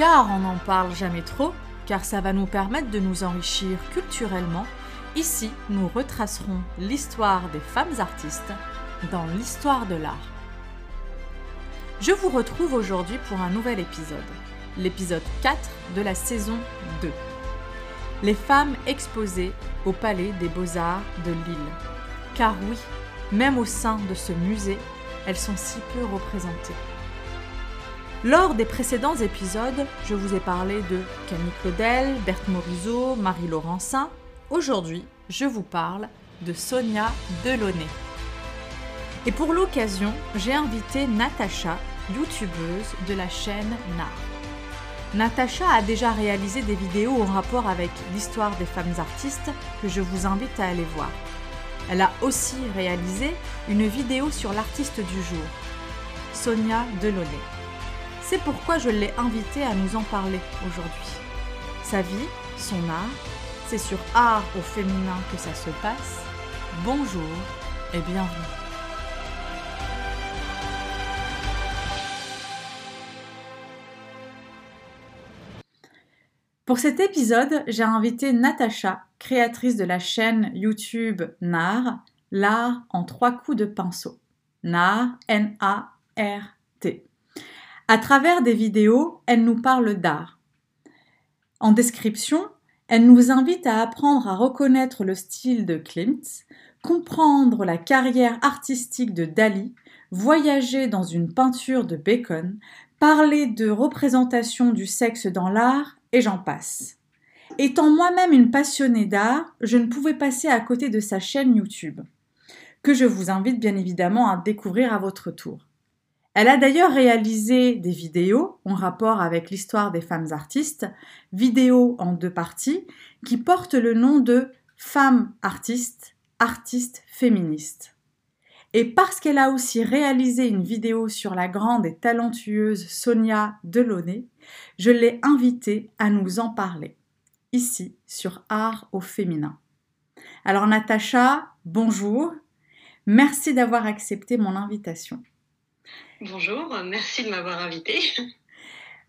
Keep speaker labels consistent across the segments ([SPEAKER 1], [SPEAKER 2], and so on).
[SPEAKER 1] car on n'en parle jamais trop, car ça va nous permettre de nous enrichir culturellement. Ici, nous retracerons l'histoire des femmes artistes dans l'histoire de l'art. Je vous retrouve aujourd'hui pour un nouvel épisode, l'épisode 4 de la saison 2. Les femmes exposées au Palais des Beaux-Arts de Lille. Car oui, même au sein de ce musée, elles sont si peu représentées. Lors des précédents épisodes, je vous ai parlé de Camille Claudel, Berthe Morisot, Marie Laurencin. Aujourd'hui, je vous parle de Sonia Delaunay. Et pour l'occasion, j'ai invité Natacha, youtubeuse de la chaîne NAR. Natacha a déjà réalisé des vidéos en rapport avec l'histoire des femmes artistes que je vous invite à aller voir. Elle a aussi réalisé une vidéo sur l'artiste du jour, Sonia Delaunay. C'est pourquoi je l'ai invitée à nous en parler aujourd'hui. Sa vie, son art, c'est sur Art au féminin que ça se passe. Bonjour et bienvenue. Pour cet épisode, j'ai invité Natacha, créatrice de la chaîne YouTube NAR, l'art en trois coups de pinceau. NAR, N-A-R-T. À travers des vidéos, elle nous parle d'art. En description, elle nous invite à apprendre à reconnaître le style de Klimt, comprendre la carrière artistique de Dali, voyager dans une peinture de Bacon, parler de représentation du sexe dans l'art, et j'en passe. Étant moi-même une passionnée d'art, je ne pouvais passer à côté de sa chaîne YouTube, que je vous invite bien évidemment à découvrir à votre tour. Elle a d'ailleurs réalisé des vidéos en rapport avec l'histoire des femmes artistes, vidéos en deux parties, qui portent le nom de Femmes artistes, artistes féministes. Et parce qu'elle a aussi réalisé une vidéo sur la grande et talentueuse Sonia Delaunay, je l'ai invitée à nous en parler, ici sur Art au féminin. Alors Natacha, bonjour. Merci d'avoir accepté mon invitation.
[SPEAKER 2] Bonjour, merci de m'avoir invité.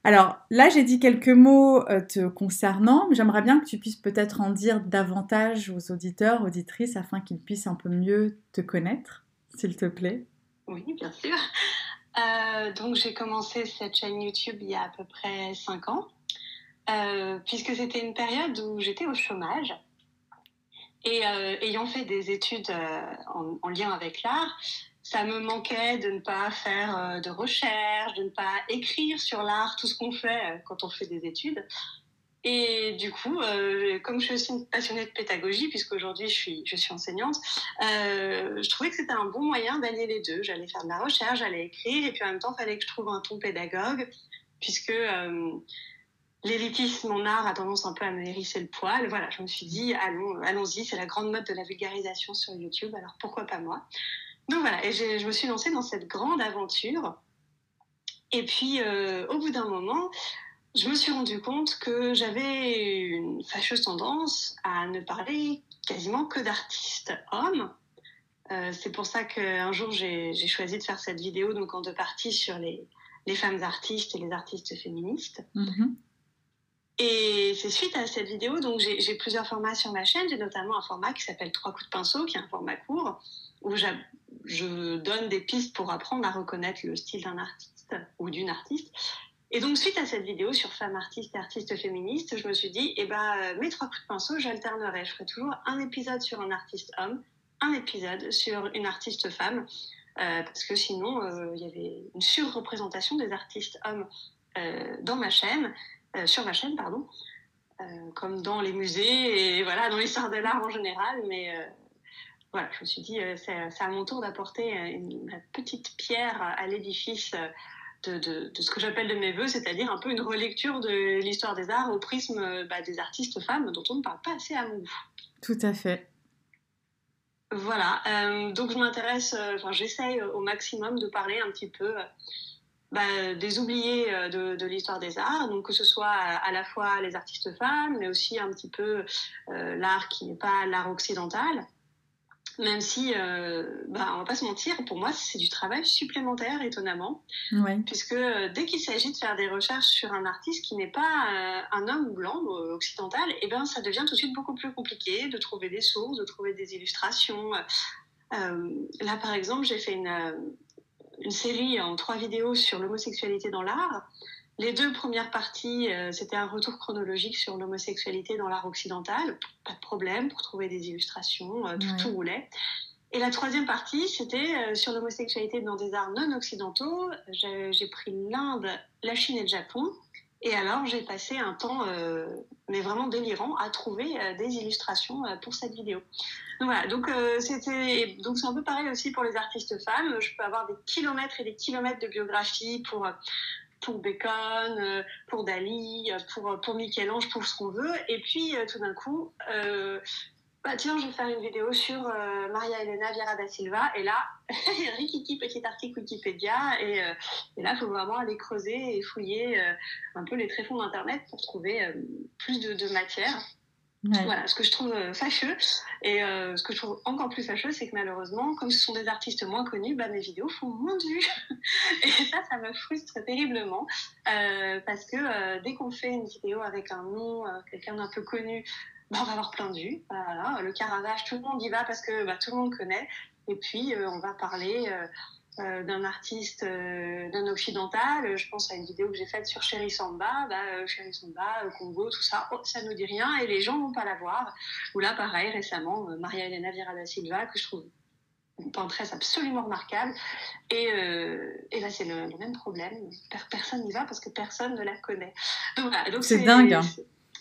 [SPEAKER 1] Alors là, j'ai dit quelques mots euh, te concernant, mais j'aimerais bien que tu puisses peut-être en dire davantage aux auditeurs, auditrices, afin qu'ils puissent un peu mieux te connaître, s'il te plaît.
[SPEAKER 2] Oui, bien sûr. Euh, donc j'ai commencé cette chaîne YouTube il y a à peu près 5 ans, euh, puisque c'était une période où j'étais au chômage. Et ayant fait des études en, lien avec l'art, ça me manquait de ne pas faire euh, de recherche, de ne pas écrire sur l'art, tout ce qu'on fait euh, quand on fait des études. Et du coup, euh, comme je suis aussi une passionnée de pédagogie, puisqu'aujourd'hui je suis, je suis enseignante, je trouvais que c'était un bon moyen d'allier les deux. J'allais faire de la recherche, j'allais écrire, et puis en même temps, il fallait que je trouve un ton pédagogue, puisque l'élitisme en art a tendance un peu à me hérisser le poil. Voilà, je me suis dit, allons, allons-y, c'est la grande mode de la vulgarisation sur YouTube, alors pourquoi pas moi? Donc voilà, et je me suis lancée dans cette grande aventure. Et puis, euh, au bout d'un moment, je me suis rendu compte que j'avais une fâcheuse tendance à ne parler quasiment que d'artistes hommes. Euh, c'est pour ça qu'un jour, j'ai choisi de faire cette vidéo donc en deux parties sur les, les femmes artistes et les artistes féministes. Mm-hmm. Et c'est suite à cette vidéo, donc j'ai plusieurs formats sur ma chaîne. J'ai notamment un format qui s'appelle Trois coups de pinceau, qui est un format court, où je donne des pistes pour apprendre à reconnaître le style d'un artiste ou d'une artiste. Et donc, suite à cette vidéo sur femmes artistes et artistes féministes, je me suis dit, eh ben, mes trois coups de pinceau, j'alternerai. Je ferai toujours un épisode sur un artiste homme, un épisode sur une artiste femme, euh, parce que sinon, euh, il y avait une surreprésentation des artistes hommes euh, dans ma chaîne, sur ma chaîne, pardon, comme dans les musées et voilà, dans l'histoire de l'art en général, mais voilà, je me suis dit, euh, c'est à mon tour d'apporter euh, une, petite pierre à l'édifice euh, de, ce que j'appelle de mes voeux, c'est-à-dire un peu une relecture de l'histoire des arts au prisme bah, des artistes femmes dont on ne parle pas assez à mon goût.
[SPEAKER 1] Tout à fait.
[SPEAKER 2] Voilà, donc je m'intéresse, enfin j'essaye au maximum de parler un petit peu bah, des oubliés de, l'histoire des arts, donc que ce soit à, la fois les artistes femmes, mais aussi un petit peu l'art qui n'est pas l'art occidental. Même si, euh, bah, on va pas se mentir, pour moi, c'est du travail supplémentaire, étonnamment. Puisque euh, dès qu'il s'agit de faire des recherches sur un artiste qui n'est pas euh, un homme blanc occidental, et eh ben, ça devient tout de suite beaucoup plus compliqué de trouver des sources, de trouver des illustrations. là, par exemple, j'ai fait une, une série en trois vidéos sur l'homosexualité dans l'art. Les deux premières parties, euh, c'était un retour chronologique sur l'homosexualité dans l'art occidental. Pas de problème pour trouver des illustrations, euh, tout, roulait. Et la troisième partie, c'était euh, sur l'homosexualité dans des arts non occidentaux. J'ai pris l'Inde, la Chine et le Japon. Et alors, j'ai passé un temps, mais vraiment délirant, à trouver des illustrations pour cette vidéo. Donc voilà, donc c'était, donc c'est un peu pareil aussi pour les artistes femmes. Je peux avoir des kilomètres et des kilomètres de biographie pour pour Bacon, euh, pour Dali, euh, pour, pour Michel-Ange, pour ce qu'on veut. Et puis, euh, tout d'un coup, bah, tiens, je vais faire une vidéo sur Maria Elena Vieira da Silva. Et là, rikiki, petit article Wikipédia. Et, et là, il faut vraiment aller creuser et fouiller un peu les tréfonds d'Internet pour trouver plus de matière. Voilà, ce que je trouve euh, fâcheux. Et euh, ce que je trouve encore plus fâcheux, c'est que malheureusement, comme ce sont des artistes moins connus, bah, mes vidéos font moins de vues. et ça, ça me frustre terriblement. Euh, parce que dès qu'on fait une vidéo avec un nom, quelqu'un d'un peu connu, bah, on va avoir plein de vues. Voilà, le Caravage, tout le monde y va parce que bah, tout le monde connaît. Et puis, on va parler euh, d'un artiste, euh, d'un occidental. Je pense à une vidéo que j'ai faite sur Chéri Samba, bah, euh, Chéri Samba, Congo, tout ça. Oh, ça nous dit rien et les gens vont pas la voir. Ou là, pareil, récemment, Maria Elena Vieira da Silva, que je trouve une peintresse absolument remarquable. Et, et là, c'est le, même problème. Personne n'y va parce que personne ne la connaît.
[SPEAKER 1] Donc, c'est dingue.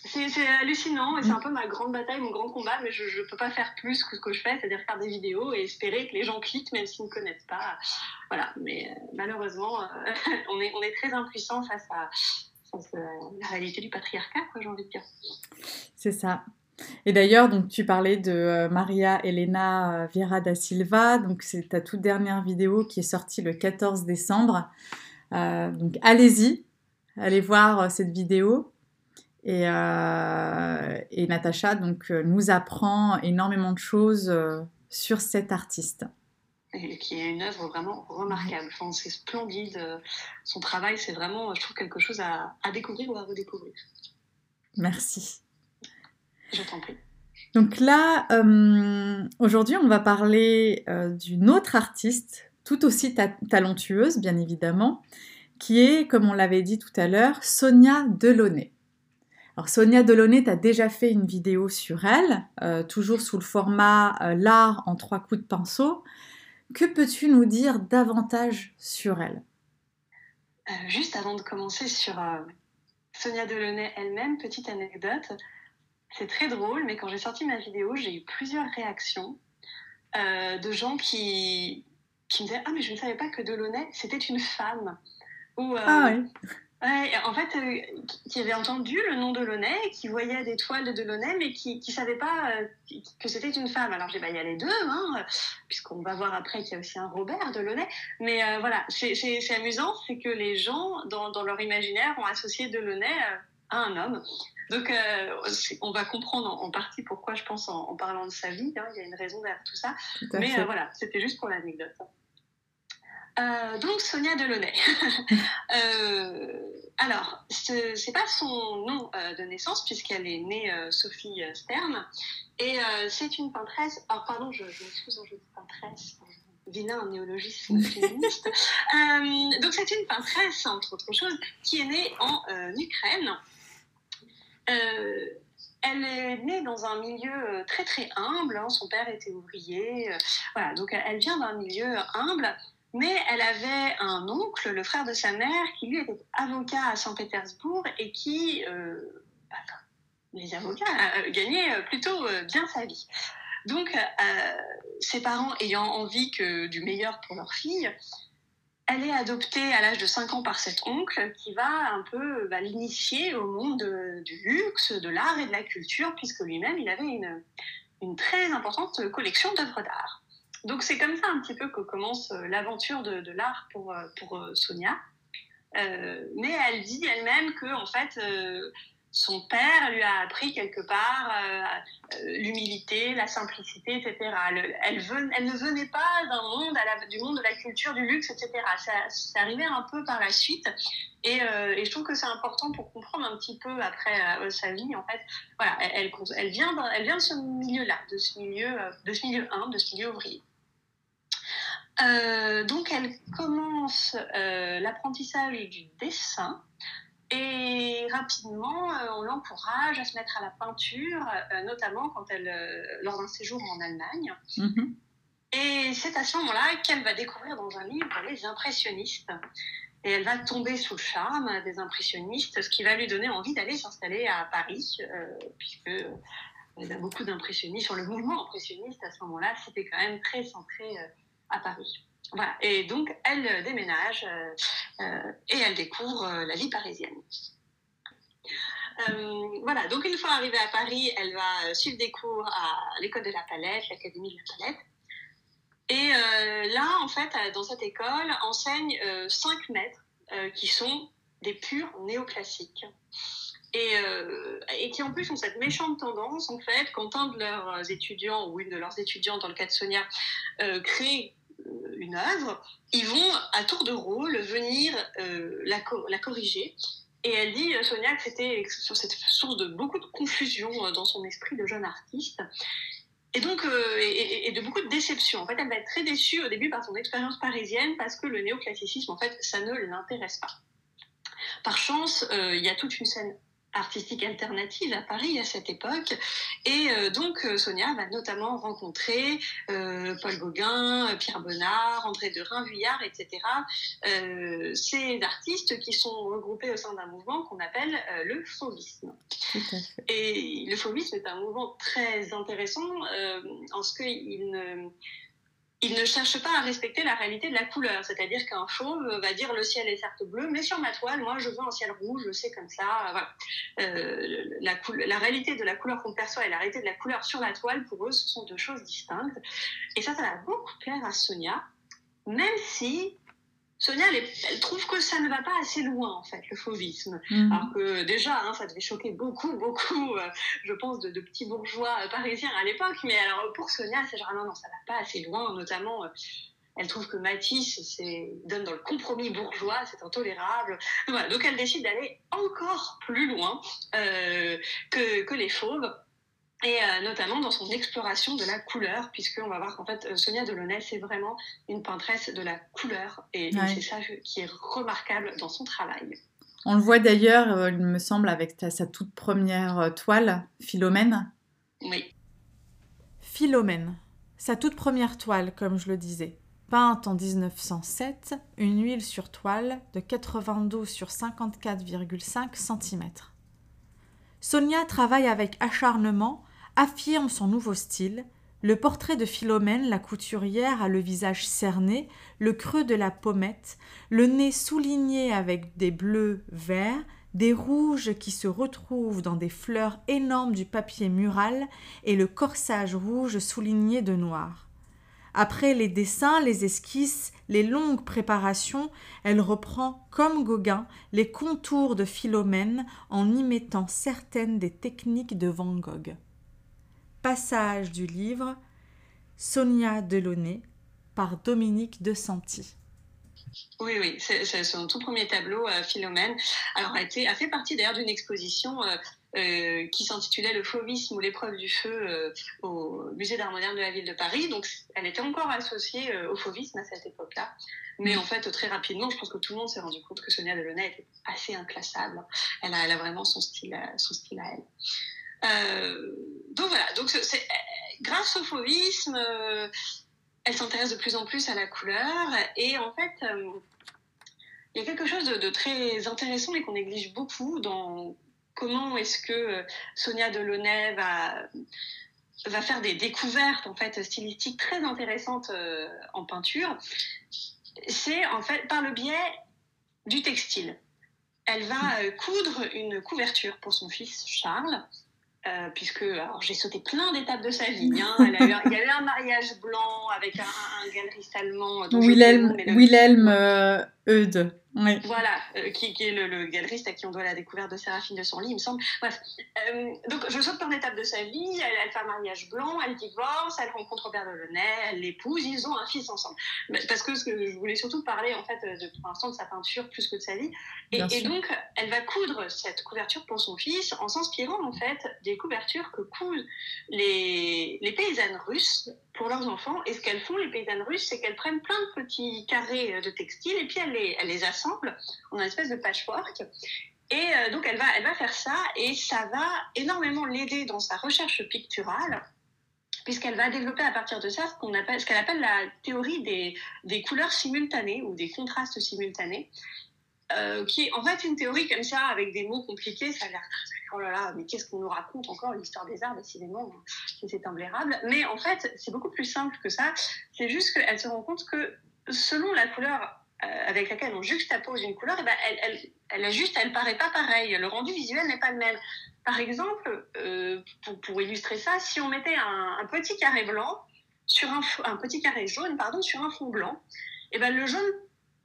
[SPEAKER 2] C'est hallucinant et c'est un peu ma grande bataille, mon grand combat, mais je ne peux pas faire plus que ce que je fais, c'est-à-dire faire des vidéos et espérer que les gens cliquent même s'ils ne connaissent pas. Voilà, mais euh, malheureusement, euh, on, est, on est très impuissant face à, la réalité du patriarcat, j'ai envie de dire.
[SPEAKER 1] C'est ça. Et d'ailleurs, donc tu parlais de euh, Maria Elena Vieira da Silva, donc c'est ta toute dernière vidéo qui est sortie le 14 décembre. donc allez-y, allez voir cette vidéo. Et, euh, et Natacha donc, euh, nous apprend énormément de choses euh, sur cet artiste.
[SPEAKER 2] Qui est une œuvre vraiment remarquable. Enfin, c'est splendide. Son travail, c'est vraiment, je trouve, quelque chose à, à découvrir ou à redécouvrir.
[SPEAKER 1] Merci.
[SPEAKER 2] Je t'en prie.
[SPEAKER 1] Donc là, euh, aujourd'hui, on va parler d'une autre artiste, tout aussi talentueuse, bien évidemment, qui est, comme on l'avait dit tout à l'heure, Sonia Delaunay. Alors Sonia Delaunay, tu as déjà fait une vidéo sur elle, euh, toujours sous le format euh, l'art en trois coups de pinceau. Que peux-tu nous dire davantage sur elle?
[SPEAKER 2] Euh, Juste avant de commencer sur Sonia Delaunay elle-même, petite anecdote. C'est très drôle, mais quand j'ai sorti ma vidéo, j'ai eu plusieurs réactions de gens qui, qui me disaient Ah, mais je ne savais pas que Delaunay, c'était une femme.
[SPEAKER 1] Ou, ah oui
[SPEAKER 2] Ouais, en fait, euh, qui avait entendu le nom de Delaunay, qui voyait des toiles de Delaunay, mais qui ne savait pas euh, que c'était une femme. Alors, j'ai dit, bah, il y a les deux, hein, puisqu'on va voir après qu'il y a aussi un Robert Delaunay. Mais euh, voilà, c'est amusant, c'est que les gens, dans, dans, leur imaginaire, ont associé Delaunay à un homme. Donc, on va comprendre en, partie pourquoi je pense en, parlant de sa vie. Hein, il y a une raison derrière tout ça. mais voilà, c'était juste pour l'anecdote. Euh, donc Sonia Delaunay. euh, alors, ce n'est pas son nom euh, de naissance puisqu'elle est née euh, Sophie Stern et c'est une peintresse. Alors pardon, je, je m'excuse, hein, je dis peintresse, vilain néologisme féministe. donc c'est une peintresse entre autres choses qui est née en Ukraine. Elle est née dans un milieu très très humble. Hein. Son père était ouvrier. voilà, donc elle vient d'un milieu humble. Mais elle avait un oncle, le frère de sa mère, qui lui était avocat à Saint-Pétersbourg et qui, euh, bah, les avocats, euh, gagnait euh, plutôt bien sa vie. Donc, ses parents ayant envie que du meilleur pour leur fille, elle est adoptée à l'âge de 5 ans par cet oncle qui va un peu bah, l'initier au monde du luxe, de l'art et de la culture, puisque lui-même, il avait une, une très importante collection d'œuvres d'art. Donc c'est comme ça un petit peu que commence euh, l'aventure de, l'art pour, euh, pour euh, Sonia. Mais elle dit elle-même que en fait, son père lui a appris quelque part l'humilité, la simplicité, etc. Elle, ne venait pas d'un monde, du monde de la culture, du luxe, etc. Ça, ça arrivait un peu par la suite. Et, je trouve que c'est important pour comprendre un petit peu après sa vie. En fait, voilà, elle, elle, vient, elle vient de ce milieu-là, de ce milieu, de ce milieu 1, de ce milieu ouvrier. Donc, elle commence l'apprentissage du dessin et rapidement, euh, on l'encourage à se mettre à la peinture, euh, notamment quand elle, euh, lors d'un séjour en Allemagne. Mhm. Et c'est à ce moment-là qu'elle va découvrir dans un livre les impressionnistes. Et elle va tomber sous le charme des impressionnistes, ce qui va lui donner envie d'aller s'installer à Paris, puisque il y a beaucoup d'impressionnistes. le mouvement impressionniste à ce moment-là, c'était quand même très centré à Paris. Voilà. Et donc, elle euh, déménage euh, euh, et elle découvre la vie parisienne. voilà, donc une fois arrivée à Paris, elle va suivre des cours à l'école de la Palette, l'académie de la Palette. Et là, en fait, dans cette école, enseignent cinq maîtres qui sont des purs néoclassiques. Et, qui en plus ont cette méchante tendance, en fait, quand un de leurs étudiants ou une de leurs étudiantes, dans le cas de Sonia, crée une œuvre, ils vont à tour de rôle venir euh, la, corriger. Et elle dit, euh, Sonia, que c'était sur cette source de beaucoup de confusion euh, dans son esprit de jeune artiste. Et donc, et, de beaucoup de déception. En fait, elle va être très déçue au début par son expérience parisienne parce que le néoclassicisme, en fait, ça ne l'intéresse pas. Par chance, il y a toute une scène artistique alternative à Paris à cette époque. Et euh, donc euh, Sonia va notamment rencontrer euh, Paul Gauguin, Pierre Bonnard, André de Vuillard, etc. ces artistes qui sont regroupés au sein d'un mouvement qu'on appelle le fauvisme. Et le fauvisme est un mouvement très intéressant en ce qu'il ne il ne cherche pas à respecter la réalité de la couleur. C'est-à-dire qu'un fauve va dire le ciel est certes bleu, mais sur ma toile, moi, je veux un ciel rouge, je sais comme ça. Voilà. Euh, la, la, réalité de la couleur qu'on perçoit et la réalité de la couleur sur la toile, pour eux, ce sont deux choses distinctes. Et ça, ça va beaucoup plaire à Sonia, même si Sonia, elle, trouve que ça ne va pas assez loin, en fait, le fauvisme. Mhm. Alors que déjà, hein, ça devait choquer beaucoup, beaucoup, euh, je pense, de, petits bourgeois parisiens à l'époque. Mais alors, pour Sonia, c'est genre, non, non, ça va pas assez loin. Notamment, euh, elle trouve que Matisse donne dans le compromis bourgeois, c'est intolérable. Donc, elle décide d'aller encore plus loin euh, que, que les fauves et euh, notamment dans son exploration de la couleur, puisqu'on va voir qu'en fait, euh, Sonia Delaunay, c'est vraiment une peintresse de la couleur, et, c'est ça qui est remarquable dans son travail.
[SPEAKER 1] On le voit d'ailleurs, euh, il me semble, avec sa toute première toile, Philomène.
[SPEAKER 2] Oui.
[SPEAKER 1] Philomène, sa toute première toile, comme je le disais. Peinte en 1907, une huile sur toile de 92 sur 54,5 cm. Sonia travaille avec acharnement affirme son nouveau style. Le portrait de Philomène, la couturière, a le visage cerné, le creux de la pommette, le nez souligné avec des bleus verts, des rouges qui se retrouvent dans des fleurs énormes du papier mural et le corsage rouge souligné de noir. Après les dessins, les esquisses, les longues préparations, elle reprend, comme Gauguin, les contours de Philomène en y mettant certaines des techniques de Van Gogh passage du livre Sonia Delaunay par Dominique de Santi.
[SPEAKER 2] Oui, oui, c'est son tout premier tableau, euh, Philomène. Alors, a, été, a fait partie d'ailleurs d'une exposition euh, euh, qui s'intitulait Le fauvisme ou l'épreuve du feu au Musée d'art moderne de la ville de Paris. Donc, elle était encore associée au fauvisme à cette époque-là. Mais en fait, très rapidement, je pense que tout le monde s'est rendu compte que Sonia Delaunay était assez inclassable. Elle a, elle a vraiment son style, son style à elle. Euh, donc voilà, donc c'est, grâce au fauvisme, euh, elle s'intéresse de plus en plus à la couleur et en fait, euh, il y a quelque chose de, très intéressant et qu'on néglige beaucoup dans comment est-ce que Sonia Delaunay va va faire des découvertes en fait stylistiques très intéressantes en peinture, c'est en fait par le biais du textile. Elle va coudre une couverture pour son fils Charles euh, puisque j'ai sauté plein d'étapes de sa vie. Hein. il y a eu un mariage blanc avec un, galeriste allemand.
[SPEAKER 1] Wilhelm, Wilhelm euh,
[SPEAKER 2] Voilà, euh, qui, est le, galeriste à qui on doit la découverte de Séraphine de son lit, il me semble. Bref, euh, donc je saute par étape de sa vie, elle, fait un mariage blanc, elle divorce, elle rencontre Robert Delaunay, elle l'épouse, ils ont un fils ensemble. Parce que, ce que je voulais surtout parler, en fait, de, pour l'instant, de sa peinture plus que de sa vie. Et, et, donc, elle va coudre cette couverture pour son fils en s'inspirant, en fait, des couvertures que cousent les, les paysannes russes pour leurs enfants. Et ce qu'elles font, les paysannes russes, c'est qu'elles prennent plein de petits carrés de textile et puis elles les, elles les assemblent en une espèce de patchwork. Et euh, donc elle va, elle va faire ça et ça va énormément l'aider dans sa recherche picturale puisqu'elle va développer à partir de ça ce qu'on appelle ce qu'elle appelle la théorie des, des, couleurs simultanées ou des contrastes simultanés. Euh, qui est en fait une théorie comme ça, avec des mots compliqués, ça a l'air oh là là, mais qu'est-ce qu'on nous raconte encore l'histoire des arts, décidément, c'est imblairable. Mais en fait, c'est beaucoup plus simple que ça. C'est juste qu'elle se rend compte que selon la couleur euh, avec laquelle on juxtapose une couleur, eh ben elle, elle, elle a elle paraît pas pareille. Le rendu visuel n'est pas le même. Par exemple, euh, pour, pour, illustrer ça, si on mettait un, un petit carré blanc sur un, un, petit carré jaune, pardon, sur un fond blanc, et eh ben le jaune,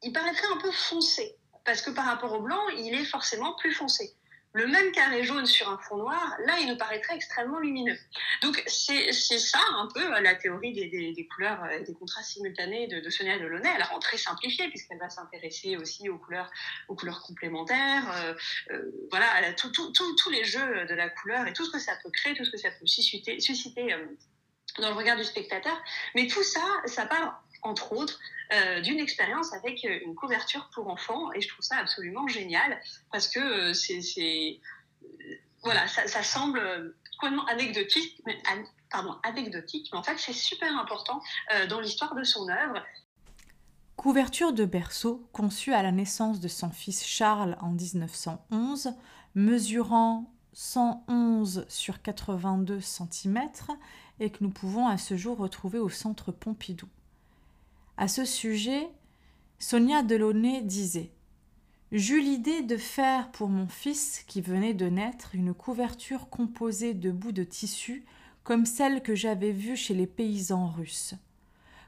[SPEAKER 2] il paraîtrait un peu foncé parce que par rapport au blanc, il est forcément plus foncé le même carré jaune sur un fond noir, là, il nous paraîtrait extrêmement lumineux. Donc, c'est ça un peu la théorie des, des, couleurs et des contrastes simultanés de, Sonia Delaunay. Elle rend très simplifiée, puisqu'elle va s'intéresser aussi aux couleurs, aux couleurs complémentaires, euh, euh, voilà, tous les jeux de la couleur et tout ce que ça peut créer, tout ce que ça peut susciter, susciter euh, dans le regard du spectateur. Mais tout ça, ça parle entre autres, euh, d'une expérience avec euh, une couverture pour enfants. Et je trouve ça absolument génial parce que euh, c'est. Voilà, ça, semble complètement anecdotique, mais, pardon, anecdotique, mais en fait, c'est super important dans l'histoire de son œuvre.
[SPEAKER 1] Couverture de berceau conçue à la naissance de son fils Charles en 1911, mesurant 111 sur 82 cm et que nous pouvons à ce jour retrouver au centre Pompidou. À ce sujet, Sonia Delaunay disait J'eus l'idée de faire pour mon fils qui venait de naître une couverture composée de bouts de tissu comme celle que j'avais vue chez les paysans russes.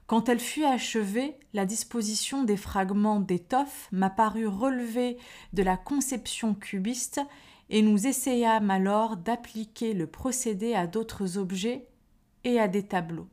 [SPEAKER 1] Quand elle fut achevée, la disposition des fragments d'étoffe m'apparut relever de la conception cubiste et nous essayâmes alors d'appliquer le procédé à d'autres objets et à des tableaux.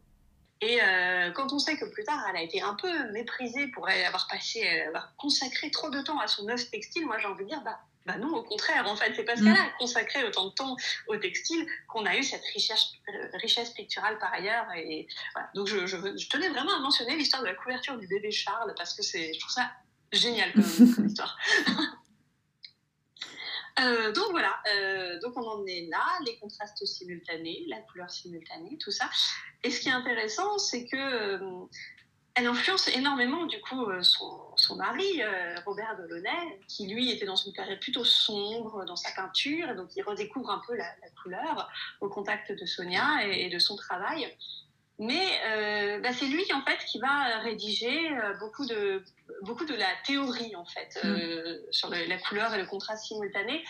[SPEAKER 2] Et euh, quand on sait que plus tard, elle a été un peu méprisée pour avoir passé, euh, avoir consacré trop de temps à son œuvre textile, moi j'ai envie de dire, bah, bah non, au contraire, en fait, c'est parce mm. qu'elle a consacré autant de temps au textile qu'on a eu cette richesse, euh, richesse picturale par ailleurs. Et voilà. Donc je, je, tenais vraiment à mentionner l'histoire de la couverture du bébé Charles parce que c'est, je trouve ça génial comme histoire. Euh, donc voilà, euh, donc on en est là, les contrastes simultanés, la couleur simultanée, tout ça. Et ce qui est intéressant, c'est que euh, elle influence énormément du coup son, mari, Robert Delaunay, qui lui était dans une période plutôt sombre dans sa peinture, et donc il redécouvre un peu la, couleur au contact de Sonia et de son travail. Mais euh, bah, c'est lui en fait qui va rédiger euh, beaucoup de beaucoup de la théorie en fait mm. euh, sur la couleur et le contraste simultané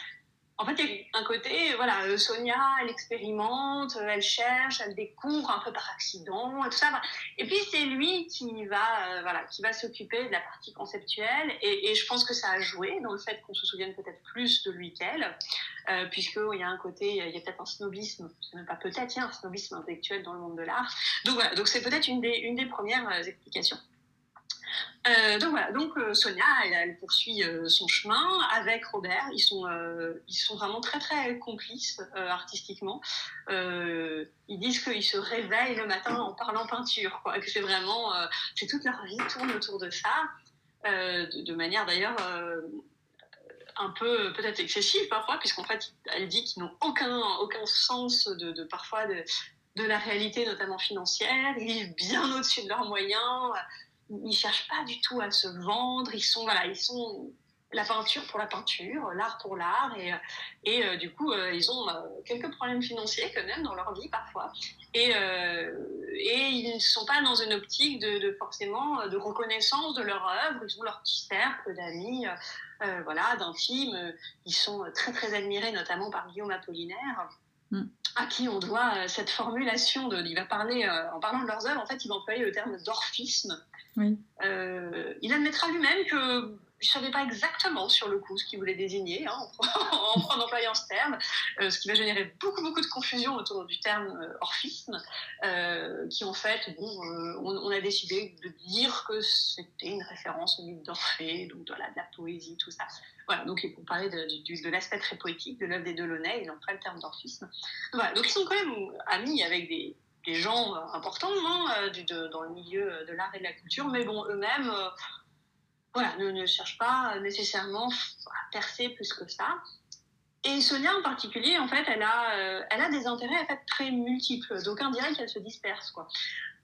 [SPEAKER 2] en fait, il y a un côté, voilà, euh, Sonia, elle expérimente, euh, elle cherche, elle découvre un peu par accident, et tout ça. Et puis c'est lui qui va, euh, voilà, qui va s'occuper de la partie conceptuelle. Et, je pense que ça a joué dans le fait qu'on se souvienne peut-être plus de lui qu'elle, euh, puisqu'il y a un côté, il y a peut-être un snobisme, même pas peut-être, il y a un snobisme intellectuel dans le monde de l'art. Donc voilà, donc c'est peut-être une des, une des premières explications. Euh, donc voilà, donc euh, Sonia, elle, poursuit euh, son chemin avec Robert. Ils sont, ils sont vraiment très très complices artistiquement. ils disent qu'ils se réveillent le matin en parlant peinture, quoi. Que c'est vraiment, c'est toute leur vie tourne autour de ça, de, manière d'ailleurs un peu peut-être excessive parfois, puisqu'en fait, elle dit qu'ils n'ont aucun aucun sens de, parfois de, de la réalité, notamment financière. Ils vivent bien au-dessus de leurs moyens ils cherchent pas du tout à se vendre. Ils sont voilà, ils sont la peinture pour la peinture, l'art pour l'art, et, et euh, du coup, euh, ils ont euh, quelques problèmes financiers quand même dans leur vie parfois, et, et ils ne sont pas dans une optique de, forcément de reconnaissance de leur œuvre, ils ont leur petit cercle d'amis, voilà, d'intimes, ils sont très très admirés notamment par Guillaume Apollinaire. Mm. à qui on doit cette formulation de, il va parler, en parlant de leurs œuvres, en fait, il va employer le terme d'orphisme, oui. Euh, il admettra lui-même que je savais pas exactement sur le coup ce qu'il voulait désigner, hein, en, en, employant ce terme, euh, ce qui va générer beaucoup, beaucoup de confusion autour du terme euh, orphisme, euh, qui en fait, bon, on, a décidé de dire que c'était une référence au mythe d'Orphée, donc de la, poésie, tout ça. Voilà, donc pour parler de, l'aspect très poétique de l'œuvre des Delaunay, ils emploient le terme d'orphisme. Voilà, donc ils sont quand même amis avec des, gens importants hein, dans le milieu de l'art et de la culture, mais bon, eux-mêmes voilà, ne, ne cherche pas nécessairement à percer plus que ça. Et Sonia en particulier, en fait, elle a, euh, elle a des intérêts en fait, très multiples. D'aucuns diraient qu'elle se disperse. Quoi.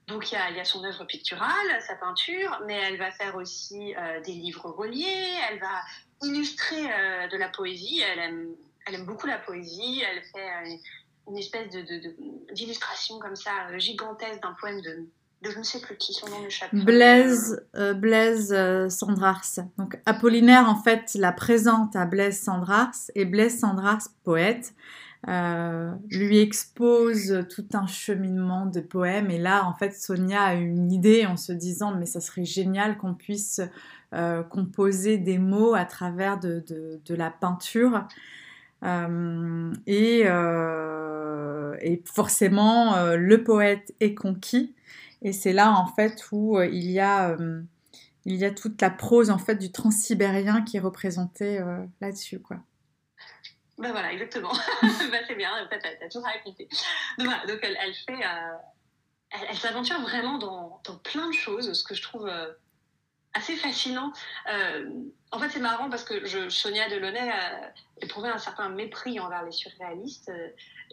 [SPEAKER 2] Donc il y, a, y, a, son œuvre picturale, sa peinture, mais elle va faire aussi euh, des livres reliés, elle va illustrer euh, de la poésie, elle aime, elle aime beaucoup la poésie, elle fait une espèce d'illustration de, de, comme ça gigantesque d'un poème de je ne sais plus qui, son nom
[SPEAKER 1] Blaise, euh, Blaise euh, Sandrars. Donc Apollinaire, en fait, la présente à Blaise Sandrars et Blaise Sandrars, poète, euh, lui expose tout un cheminement de poèmes. Et là, en fait, Sonia a une idée en se disant, mais ça serait génial qu'on puisse composer des mots à travers de, de, la peinture. et, forcément, le poète est conquis. Et c'est là en fait où euh, il y a euh, il y a toute la prose en fait du transsibérien qui est représentée euh, là-dessus quoi.
[SPEAKER 2] Ben voilà, exactement. ben c'est bien, en fait, t'as tout raconté. Donc, voilà, donc elle, elle fait, elle, elle s'aventure vraiment dans, dans, plein de choses, ce que je trouve assez fascinant. en fait, c'est marrant parce que je, Sonia Delaunay a éprouvé un certain mépris envers les surréalistes.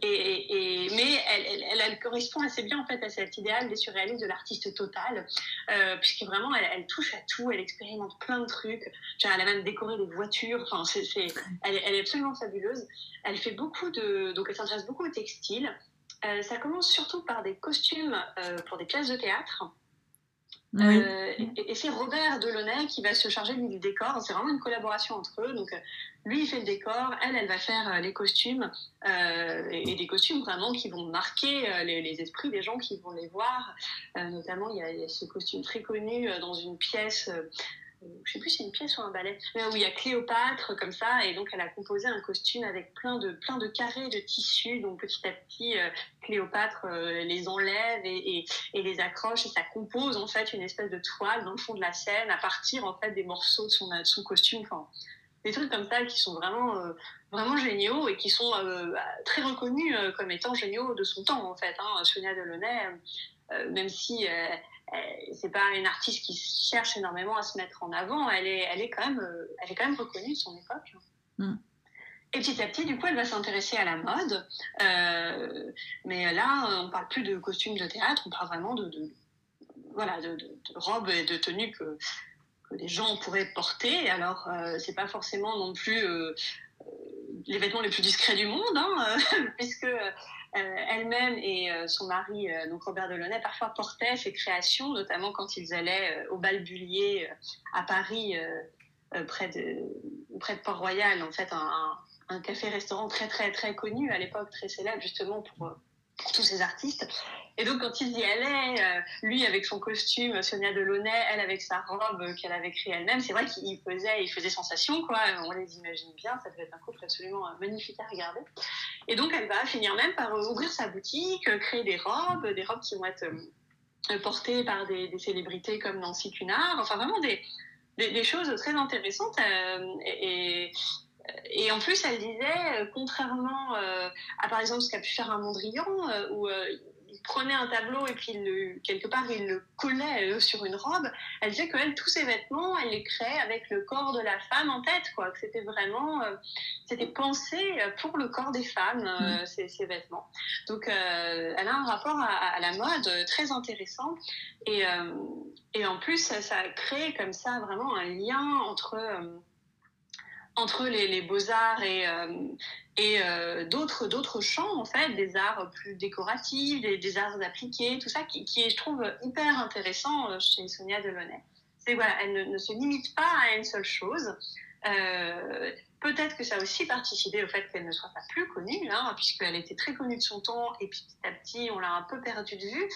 [SPEAKER 2] Et, mais elle, elle, correspond assez bien en fait à cet idéal des surréalistes de l'artiste total, euh, puisque vraiment elle, touche à tout, elle expérimente plein de trucs. Genre, elle a même décoré des voitures. Enfin, c'est, elle, elle, est absolument fabuleuse. Elle fait beaucoup de, donc elle s'intéresse beaucoup au textile. Euh, ça commence surtout par des costumes euh, pour des pièces de théâtre. Euh, et, c'est Robert Delaunay qui va se charger du décor. C'est vraiment une collaboration entre eux. Donc, lui, il fait le décor, elle, elle va faire euh, les costumes. et, des costumes vraiment qui vont marquer les, esprits des gens qui vont les voir. notamment, il y, a, ce costume très connu dans une pièce je sais plus c'est une pièce ou un ballet, où il y a Cléopâtre comme ça, et donc elle a composé un costume avec plein de, plein de carrés de tissu, donc petit à petit, euh, Cléopâtre euh, les enlève et, les accroche, et ça compose en fait une espèce de toile dans le fond de la scène à partir en fait des morceaux de son, costume, des trucs comme ça qui sont vraiment, euh, vraiment géniaux et qui sont très reconnus comme étant géniaux de son temps en fait. Hein. Sonia Delaunay, même si c'est pas une artiste qui cherche énormément à se mettre en avant. Elle est, elle est quand même, euh, elle est quand même reconnue de son époque. Mm. Et petit à petit, du coup, elle va s'intéresser à la mode. Euh, mais là, on parle plus de costumes de théâtre, on parle vraiment de, voilà, de, robes et de tenues que les gens pourraient porter. Alors, euh, c'est pas forcément non plus les vêtements les plus discrets du monde, hein, puisque euh, elle-même et euh, son mari, euh, donc Robert Delaunay, parfois portaient ses créations, notamment quand ils allaient au Balbulier à Paris, près, de, près de Port-Royal, en fait, un, un café-restaurant très, très, très connu à l'époque, très célèbre, justement pour pour tous ces artistes. Et donc, quand ils y allaient, euh, lui avec son costume, Sonia Delaunay, elle avec sa robe qu'elle avait créée elle-même, c'est vrai qu'il faisait, il faisait sensation, quoi. On les imagine bien, ça devait être un couple absolument euh, magnifique à regarder. Et donc, elle va finir même par euh, ouvrir sa boutique, créer des robes, des robes qui vont être portées par des, célébrités comme Nancy Cunard, enfin vraiment des, des, choses très intéressantes. et, en plus, elle disait, euh, contrairement euh, à par exemple ce qu'a pu faire un Mondrian, euh, où il prenait un tableau et puis le, quelque part il le collait sur une robe, elle disait qu'elle, tous ses vêtements, elle les créait avec le corps de la femme en tête, quoi. Que c'était vraiment, c'était pensé pour le corps des femmes, mm. ces, vêtements. Donc, elle a un rapport à, la mode très intéressant. Et, et en plus, ça, ça, a créé comme ça vraiment un lien entre entre les, beaux-arts et, euh, euh, d'autres, champs, en fait, des arts plus décoratifs, des, arts appliqués, tout ça, qui, qui, est, je trouve, hyper intéressant euh, chez Sonia Delaunay. C'est, voilà, elle ne, se limite pas à une seule chose. peut-être que ça a aussi participé au fait qu'elle ne soit pas plus connue, hein, puisqu'elle était très connue de son temps, et puis petit à petit, on l'a un peu perdue de vue.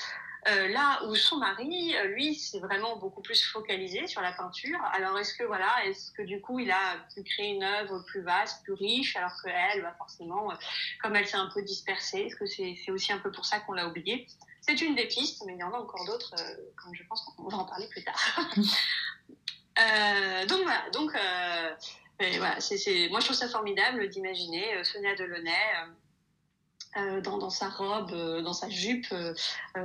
[SPEAKER 2] Là où son mari, lui, c'est vraiment beaucoup plus focalisé sur la peinture. Alors est-ce que voilà, est-ce que du coup il a pu créer une œuvre plus vaste, plus riche, alors qu'elle, bah, forcément, comme elle s'est un peu dispersée, est-ce que c'est aussi un peu pour ça qu'on l'a oubliée C'est une des pistes, mais il y en a encore d'autres, comme je pense qu'on va en parler plus tard. donc voilà, donc voilà, moi je trouve ça formidable d'imaginer Sonia Delaunay euh, dans, dans, sa robe, euh, dans sa jupe, euh,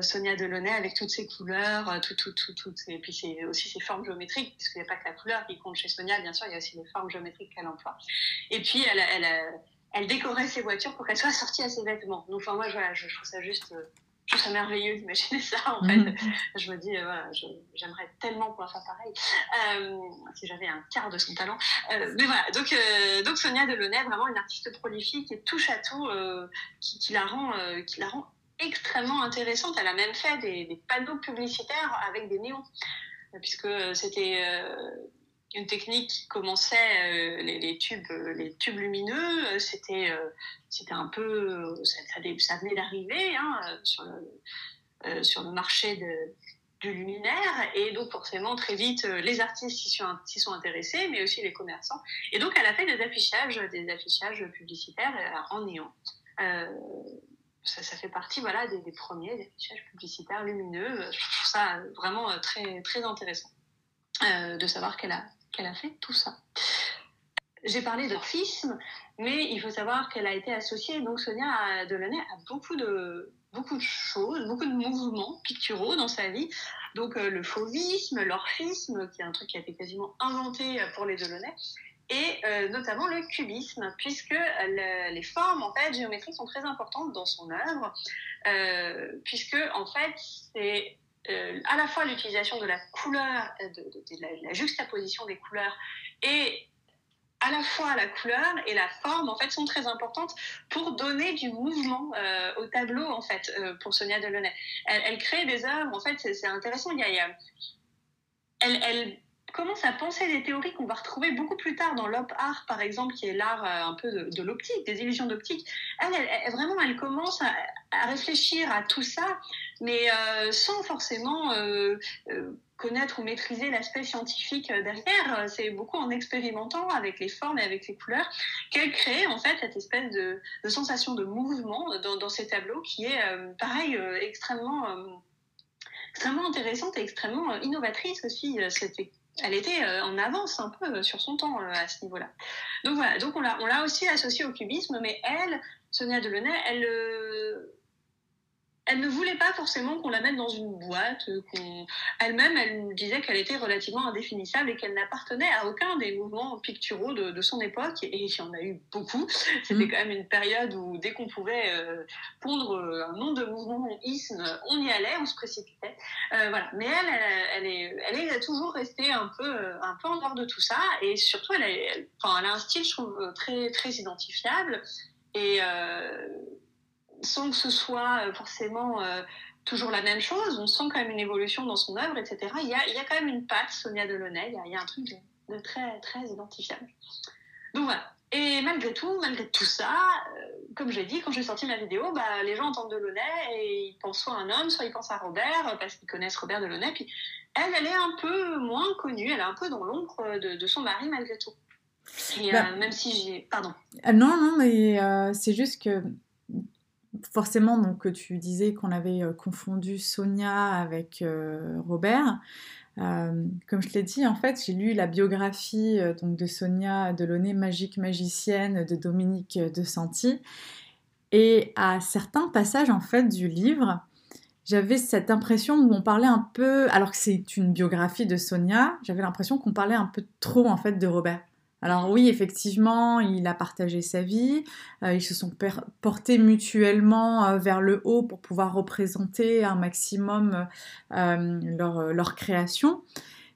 [SPEAKER 2] Sonia Delaunay avec toutes ses couleurs, tout, tout, tout, tout, et puis c'est aussi ses formes géométriques, puisqu'il n'y a pas que la couleur qui compte chez Sonia, bien sûr, il y a aussi les formes géométriques qu'elle emploie. Et puis elle, elle, elle, décorait ses voitures pour qu'elles soient sorties à ses vêtements. Donc enfin, moi, voilà, je, je trouve ça juste je trouve ça merveilleux d'imaginer ça en fait. Mm. Je me dis, euh, voilà, j'aimerais tellement pouvoir faire pareil euh, si j'avais un quart de son talent. Euh, mais voilà, donc, donc Sonia Delaunay, vraiment une artiste prolifique et touche à tout, qui, qui, la rend, qui la rend extrêmement intéressante. Elle a même fait des, des panneaux publicitaires avec des néons, puisque c'était une technique qui commençait les, tubes les tubes lumineux c'était c'était un peu ça, venait d'arriver hein, sur le sur le marché de, du luminaire. Et donc forcément très vite les artistes s'y sont, sont, intéressés mais aussi les commerçants. Et donc elle a fait des affichages des affichages publicitaires en néon ça, ça, fait partie voilà des, des premiers affichages publicitaires lumineux. Je trouve ça vraiment très très intéressant de savoir qu'elle a qu'elle a fait tout ça. J'ai parlé d'orphisme, mais il faut savoir qu'elle a été associée, donc Sonia Delaunay, à beaucoup de, beaucoup de choses, beaucoup de mouvements picturaux dans sa vie. Donc euh, le fauvisme, l'orphisme, qui est un truc qui a été quasiment inventé pour les Delaunay, et euh, notamment le cubisme, puisque les formes en fait géométriques sont très importantes dans son œuvre, euh, puisque en fait c'est euh, à la fois l'utilisation de la couleur, euh, de, la, juxtaposition des couleurs et à la fois la couleur et la forme en fait sont très importantes pour donner du mouvement euh, au tableau en fait pour Sonia Delaunay. Elle, crée des œuvres en fait c'est intéressant il y a, elle, commence à penser des théories qu'on va retrouver beaucoup plus tard dans l'op art, par exemple, qui est l'art un peu de, l'optique, des illusions d'optique. Elle, vraiment, elle commence à, réfléchir à tout ça mais euh, sans forcément euh, euh, connaître ou maîtriser l'aspect scientifique derrière. C'est beaucoup en expérimentant avec les formes et avec les couleurs qu'elle crée en fait cette espèce de, sensation de mouvement dans, dans, ces tableaux qui est pareil extrêmement extrêmement intéressante et extrêmement innovatrice aussi. elle était en avance un peu sur son temps à ce niveau-là. Donc voilà, donc on l'a, aussi associée au cubisme, mais elle, Sonia Delaunay, elle, elle ne voulait pas forcément qu'on la mette dans une boîte. Euh, elle-même, elle disait qu'elle était relativement indéfinissable et qu'elle n'appartenait à aucun des mouvements picturaux de, son époque. Et il y en a eu beaucoup. C'était mm. quand même une période où dès qu'on pouvait euh, pondre euh, un nom de mouvement isme, on y allait, on se précipitait. voilà. Mais elle, elle, est, elle est toujours restée un peu, un peu en dehors de tout ça. Et surtout, elle a, enfin, elle a un style, je trouve, très, très identifiable. Et sans que ce soit euh, forcément euh, toujours la même chose, on sent quand même une évolution dans son œuvre, etc. Il y a, il y a quand même une patte, Sonia Delaunay, il y a, il y a un truc de, très, très identifiable. Donc voilà. Et malgré tout, malgré tout ça, euh, comme j'ai dit, quand j'ai sorti ma vidéo, bah, les gens entendent Delaunay et ils pensent soit à un homme, soit ils pensent à Robert, parce qu'ils connaissent Robert Delaunay. Puis elle, elle est un peu moins connue, elle est un peu dans l'ombre de, de, son mari malgré tout. Et, bah même si j'ai... Pardon.
[SPEAKER 1] non, non, mais c'est juste que forcément, donc, tu disais qu'on avait euh, confondu Sonia avec euh, Robert. Euh, comme je l'ai dit, en fait, j'ai lu la biographie donc, de Sonia Delaunay, magique magicienne de Dominique de Santi. Et à certains passages en fait du livre, j'avais cette impression où on parlait un peu, alors que c'est une biographie de Sonia, j'avais l'impression qu'on parlait un peu trop en fait de Robert. Alors oui, effectivement, il a partagé sa vie, euh, ils se sont portés mutuellement euh, vers le haut pour pouvoir représenter un maximum euh, leur, création.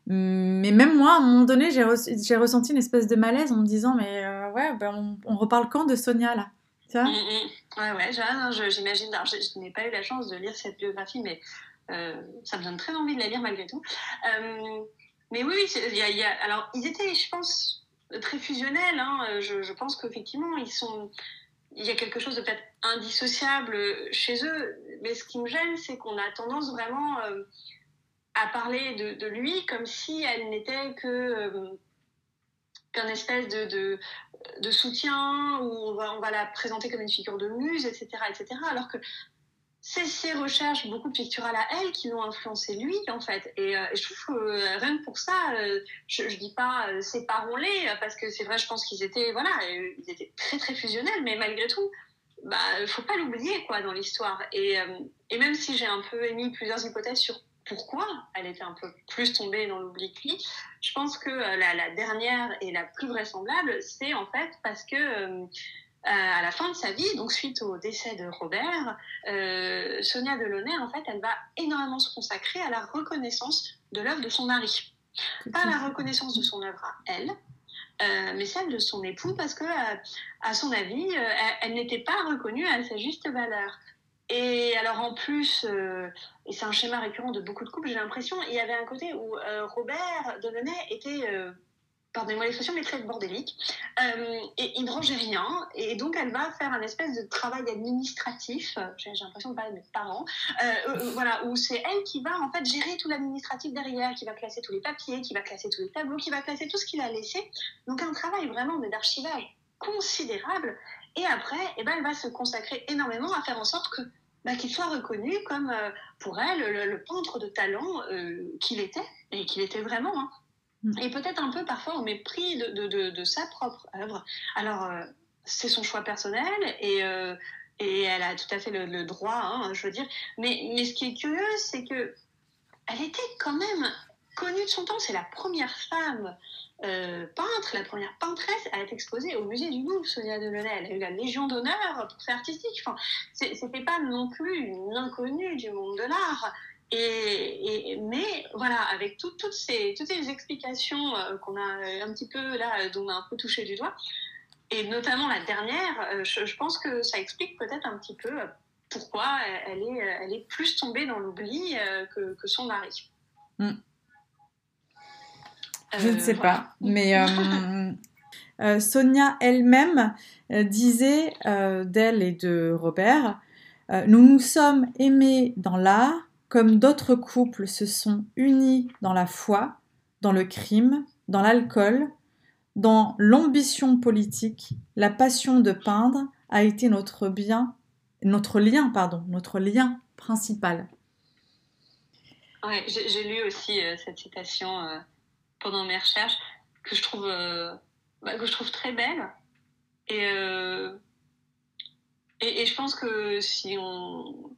[SPEAKER 1] Mais même moi, à un moment donné, j'ai, ressenti une espèce de malaise en me disant, mais ouais, ben, on, reparle quand de Sonia là?
[SPEAKER 2] Tu vois? Mm, mm. Ouais, ouais, j'imagine. Je, n'ai pas eu la chance de lire cette biographie, mais ça me donne très envie de la lire malgré tout. mais oui, il alors ils étaient, je pense, très fusionnels. Hein. Je, je, pense qu'effectivement, ils sont. il y a quelque chose de peut-être indissociable chez eux. Mais ce qui me gêne, c'est qu'on a tendance vraiment à parler de, lui comme si elle n'était que qu'un espèce de, de, soutien où on va, on va la présenter comme une figure de muse, etc., etc. Alors que c'est ses recherches beaucoup picturales à elle qui l'ont influencé lui en fait. Et, euh, je trouve que euh, rien que pour ça euh, je, je dis pas séparons-les parce que c'est vrai je pense qu'ils étaient voilà ils étaient très très fusionnels mais malgré tout bah faut pas l'oublier quoi dans l'histoire. Et, et même si j'ai un peu émis plusieurs hypothèses sur pourquoi elle était un peu plus tombée dans l'oubli que lui je pense que la, la, dernière et la plus vraisemblable c'est en fait parce que euh, à la fin de sa vie, donc suite au décès de Robert, euh, Sonia Delaunay, en fait, elle va énormément se consacrer à la reconnaissance de l'œuvre de son mari. Pas la reconnaissance de son œuvre à elle, euh, mais celle de son époux, parce que, à son avis, elle, n'était pas reconnue à sa juste valeur. Et alors en plus, et c'est un schéma récurrent de beaucoup de couples, j'ai l'impression, il y avait un côté où Robert Delaunay était pardonnez-moi l'expression, mais très bordélique. Euh, et il ne rangeait rien. Et donc, elle va faire un espèce de travail administratif. J'ai l'impression de parler de mes parents. Euh, euh, voilà, où c'est elle qui va en fait gérer tout l'administratif derrière, qui va classer tous les papiers, qui va classer tous les tableaux, qui va classer tout ce qu'il a laissé. Donc, un travail vraiment d'archivage considérable. Et après, eh ben, elle va se consacrer énormément à faire en sorte que bah, qu'il soit reconnu comme, pour elle, le, peintre de talent qu'il était, et qu'il était vraiment. Hein et peut-être un peu parfois au mépris de, de, de, sa propre œuvre. Alors, euh, c'est son choix personnel et, euh, et elle a tout à fait le, droit, hein, je veux dire. Mais, mais ce qui est curieux, c'est que elle était quand même connue de son temps. C'est la première femme euh, peintre, la première peintresse à être exposée au musée du Louvre, Sonia Delaunay. Elle a eu la Légion d'honneur pour faire artistique. Enfin, c'était pas non plus une inconnue du monde de l'art. Et, mais voilà, avec toutes, ces, toutes ces explications euh, qu'on a un petit peu là, dont on a un peu touché du doigt, et notamment la dernière, euh, je, pense que ça explique peut-être un petit peu pourquoi elle est, elle est plus tombée dans l'oubli euh, que, que, son mari. Hmm.
[SPEAKER 1] Je ne sais pas, mais Sonia elle-même disait d'elle et de Robert, nous nous sommes aimés dans l'art comme d'autres couples se sont unis dans la foi, dans le crime, dans l'alcool, dans l'ambition politique, la passion de peindre a été notre bien, notre lien, pardon, notre lien principal.
[SPEAKER 2] Ouais, j'ai lu aussi euh, cette citation euh, pendant mes recherches que je trouve, euh, bah, que je trouve très belle. Et, et, et, je pense que si on,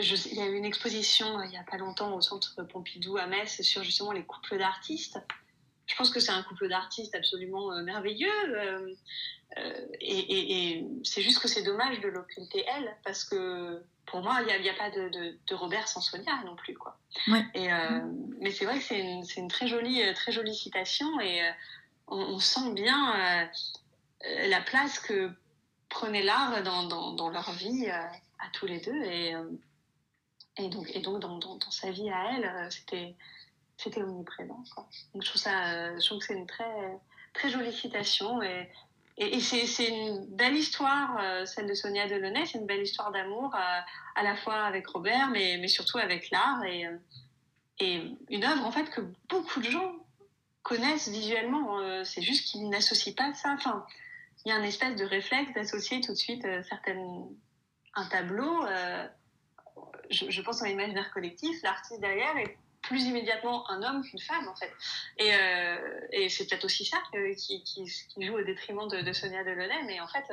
[SPEAKER 2] il y a eu une exposition euh, il n'y a pas longtemps au centre Pompidou à Metz sur justement les couples d'artistes. Je pense que c'est un couple d'artistes absolument euh, merveilleux. Euh, et, c'est juste que c'est dommage de l'occulter elle, parce que pour moi, il n'y a, pas de, Robert sans Sonia non plus. Quoi. Et, mais c'est vrai que c'est une, une, très, jolie, très jolie citation et on, sent bien la place que prenait l'art dans, dans, dans, leur vie à tous les deux. Et, et donc, et donc dans, dans, sa vie à elle, euh, c'était, c'était omniprésent. Donc je trouve, ça, euh, je trouve que c'est une très, très jolie citation. Et, et, c'est, c'est une belle histoire, euh, celle de Sonia Delaunay. C'est une belle histoire d'amour, à la fois avec Robert, mais, mais surtout avec l'art. Et, et une œuvre, en fait, que beaucoup de gens connaissent visuellement. c'est juste qu'ils n'associent pas ça. Enfin, il y a un espèce de réflexe d'associer tout de suite certaines, un tableau je, pense à l'imaginaire collectif, l'artiste derrière est plus immédiatement un homme qu'une femme en fait. Et, euh, c'est peut-être aussi ça qui, joue au détriment de, Sonia Delaunay, mais en fait,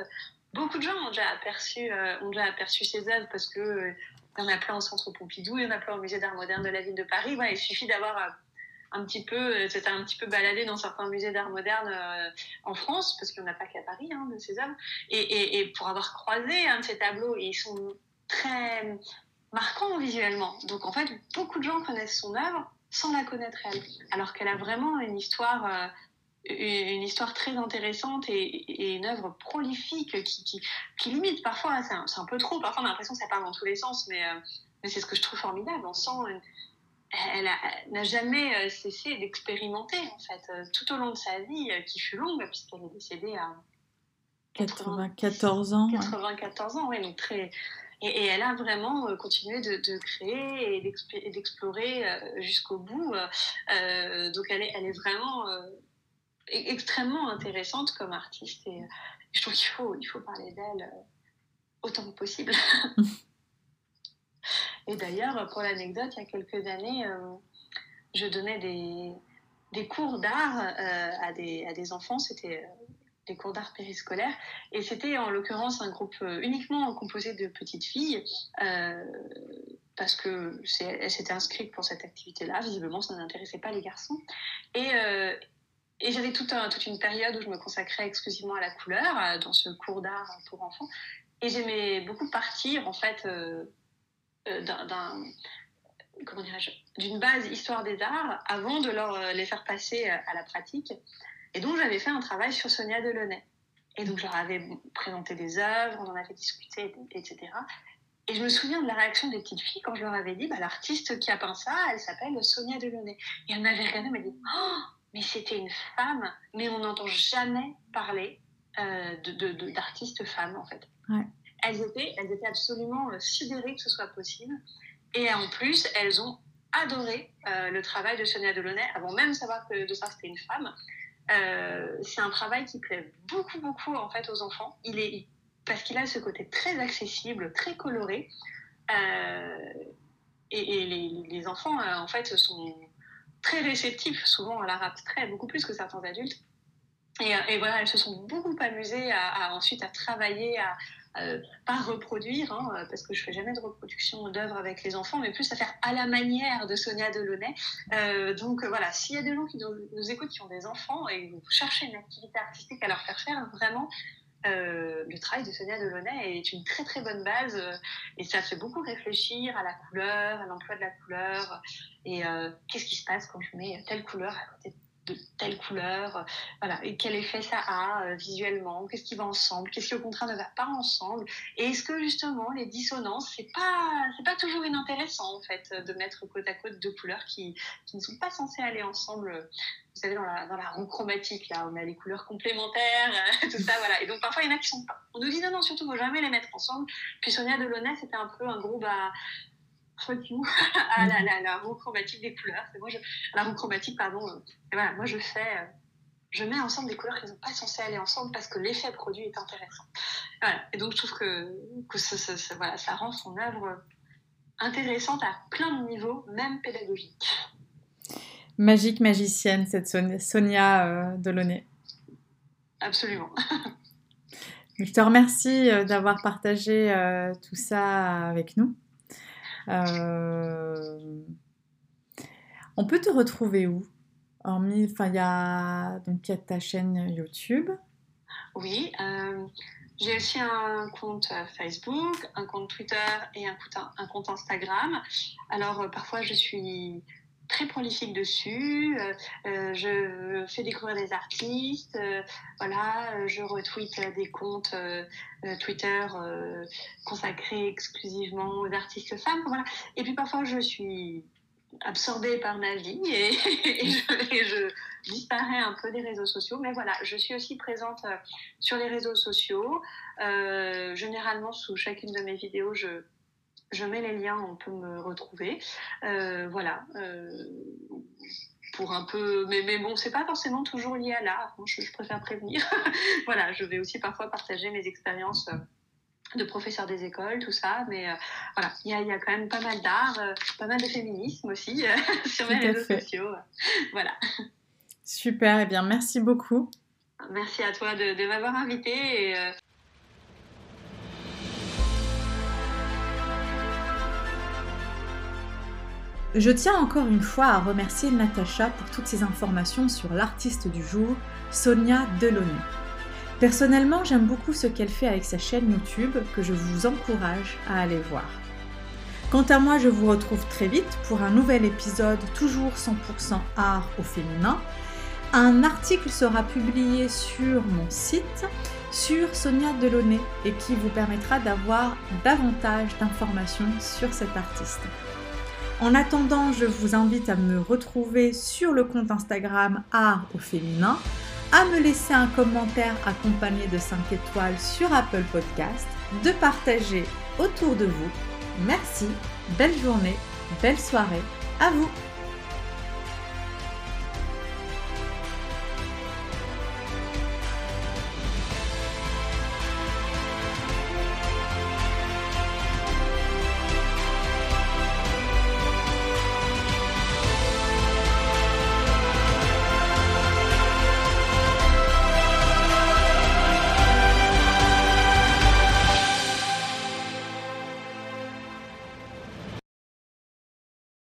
[SPEAKER 2] beaucoup de gens ont déjà aperçu, euh, ont déjà aperçu ses œuvres parce que euh, y en a plein au Centre Pompidou, il y en a plein au Musée d'art moderne de la ville de Paris. il suffit d'avoir un petit peu, c'était un petit peu baladé dans certains musées d'art moderne en France, parce qu'il n'y en a pas qu'à Paris hein, de ces et, et, pour avoir croisé un de ces tableaux, ils sont très marquant visuellement. Donc en fait, beaucoup de gens connaissent son œuvre sans la connaître elle, alors qu'elle a vraiment une histoire, euh, une histoire très intéressante et, une œuvre prolifique qui, qui, limite parfois, c'est un, peu trop, parfois on a l'impression que ça part dans tous les sens, mais, euh, mais c'est ce que je trouve formidable. On sent, elle n'a jamais euh, cessé d'expérimenter en fait tout au long de sa vie, qui fut longue puisqu'elle est décédée à
[SPEAKER 1] 94 ans.
[SPEAKER 2] 94 ans, oui, donc très. Et, elle a vraiment continué de, créer et d'explorer jusqu'au bout. donc elle est, elle est vraiment extrêmement intéressante comme artiste et je trouve qu'il faut, il faut parler d'elle autant que possible. et d'ailleurs, pour l'anecdote, il y a quelques années, je donnais des, des cours d'art euh, à, des, à des enfants. C'était euh, des cours d'art périscolaire. Et c'était en l'occurrence un groupe euh, uniquement composé de petites filles, parce que elle s'était inscrite pour cette activité-là. Visiblement, ça n'intéressait pas les garçons. Et, et j'avais toute, une période où je me consacrais exclusivement à la couleur dans ce cours d'art pour enfants. Et j'aimais beaucoup partir, en fait, d'une base histoire des arts avant de leur euh, les faire passer euh, à la pratique. Et donc j'avais fait un travail sur Sonia Delaunay. Et donc je leur avais présenté des œuvres, on en avait discuté, etc. Et je me souviens de la réaction des petites filles quand je leur avais dit, bah, l'artiste qui a peint ça, elle s'appelle Sonia Delaunay. Et elles m'avaient regardé, m'avaient dit, oh, mais c'était une femme, mais on n'entend jamais parler euh, d'artistes femmes en fait. Elles, étaient, elles étaient absolument sidérées que ce soit possible. Et en plus, elles ont adoré euh, le travail de Sonia Delaunay avant même de savoir que de ça c'était une femme. Euh, c'est un travail qui plaît beaucoup beaucoup en fait aux enfants. Il est parce qu'il a ce côté très accessible, très coloré. Euh, et, les, enfants en fait sont très réceptifs souvent à l'art abstrait, beaucoup plus que certains adultes. Et, voilà, elles se sont beaucoup amusées à ensuite à travailler, à, euh, pas reproduire, hein, euh, parce que je fais jamais de reproduction d'œuvres avec les enfants, mais plus à faire à la manière de Sonia Delaunay. Euh, donc voilà, s'il y a des gens qui nous, écoutent, qui ont des enfants et vous cherchez une activité artistique à leur faire faire, vraiment, le travail de Sonia Delaunay est une très très bonne base et ça fait beaucoup réfléchir à la couleur, à l'emploi de la couleur et qu'est-ce qui se passe quand je mets telle couleur à côté de de telle couleur, voilà, et quel effet ça a euh, visuellement, qu'est-ce qui va ensemble, qu'est-ce qui au contraire ne va pas ensemble, et est-ce que justement les dissonances, c'est pas, pas toujours inintéressant en fait de mettre côte à côte deux couleurs qui, qui ne sont pas censées aller ensemble. Vous savez, dans la, dans la roue chromatique, là, on a les couleurs complémentaires, tout ça, voilà. Et donc, parfois, il y en a qui sont pas. On nous dit non, non, surtout, il faut jamais les mettre ensemble. Puis Sonia Delaunay, c'était un peu un groupe à, fuck you à la, la, la, roue chromatique des couleurs. Moi, je, la roue chromatique, pardon. Euh, et voilà, moi, je fais, euh, je mets ensemble des couleurs qui ne sont pas censées aller ensemble parce que l'effet produit est intéressant. Voilà. Et donc, je trouve que, que ça, ça, voilà, ça rend son œuvre intéressante à plein de niveaux, même pédagogiques.
[SPEAKER 1] Magique magicienne, cette Sonia, Sonia euh, Delaunay.
[SPEAKER 2] Absolument.
[SPEAKER 1] Je te remercie d'avoir partagé tout ça avec nous. Euh, on peut te retrouver où? Hormis, enfin, il y a donc y a ta chaîne YouTube.
[SPEAKER 2] Oui, euh, j'ai aussi un compte Facebook, un compte Twitter et un compte, Instagram. Alors euh, parfois je suis très prolifique dessus. Euh, euh, je fais découvrir des artistes. Euh, voilà, je retweet des comptes Twitter consacrés exclusivement aux artistes femmes. Voilà. Et puis parfois, je suis absorbée par ma vie et, je, disparais un peu des réseaux sociaux. Mais voilà, je suis aussi présente sur les réseaux sociaux. généralement, sous chacune de mes vidéos, je je mets les liens, on peut me retrouver. Euh, voilà. Euh, pour un peu. Mais, mais bon, c'est pas forcément toujours lié à l'art. Je, je, préfère prévenir. voilà, je vais aussi parfois partager mes expériences de professeur des écoles, tout ça. Mais euh, voilà, il y a, y a, quand même pas mal d'art, pas mal de féminisme aussi sur mes réseaux sociaux. voilà.
[SPEAKER 1] Super, et eh bien merci beaucoup.
[SPEAKER 2] Merci à toi de, de m'avoir invité. Et,
[SPEAKER 1] Je tiens encore une fois à remercier Natacha pour toutes ces informations sur l'artiste du jour, Sonia Delaunay. Personnellement, j'aime beaucoup ce qu'elle fait avec sa chaîne YouTube que je vous encourage à aller voir. Quant à moi, je vous retrouve très vite pour un nouvel épisode toujours 100% art au féminin. Un article sera publié sur mon site sur Sonia Delaunay et qui vous permettra d'avoir davantage d'informations sur cet artiste. En attendant, je vous invite à me retrouver sur le compte Instagram Art au féminin à me laisser un commentaire accompagné de 5 étoiles sur Apple Podcast, de partager autour de vous. Merci, belle journée, belle soirée à vous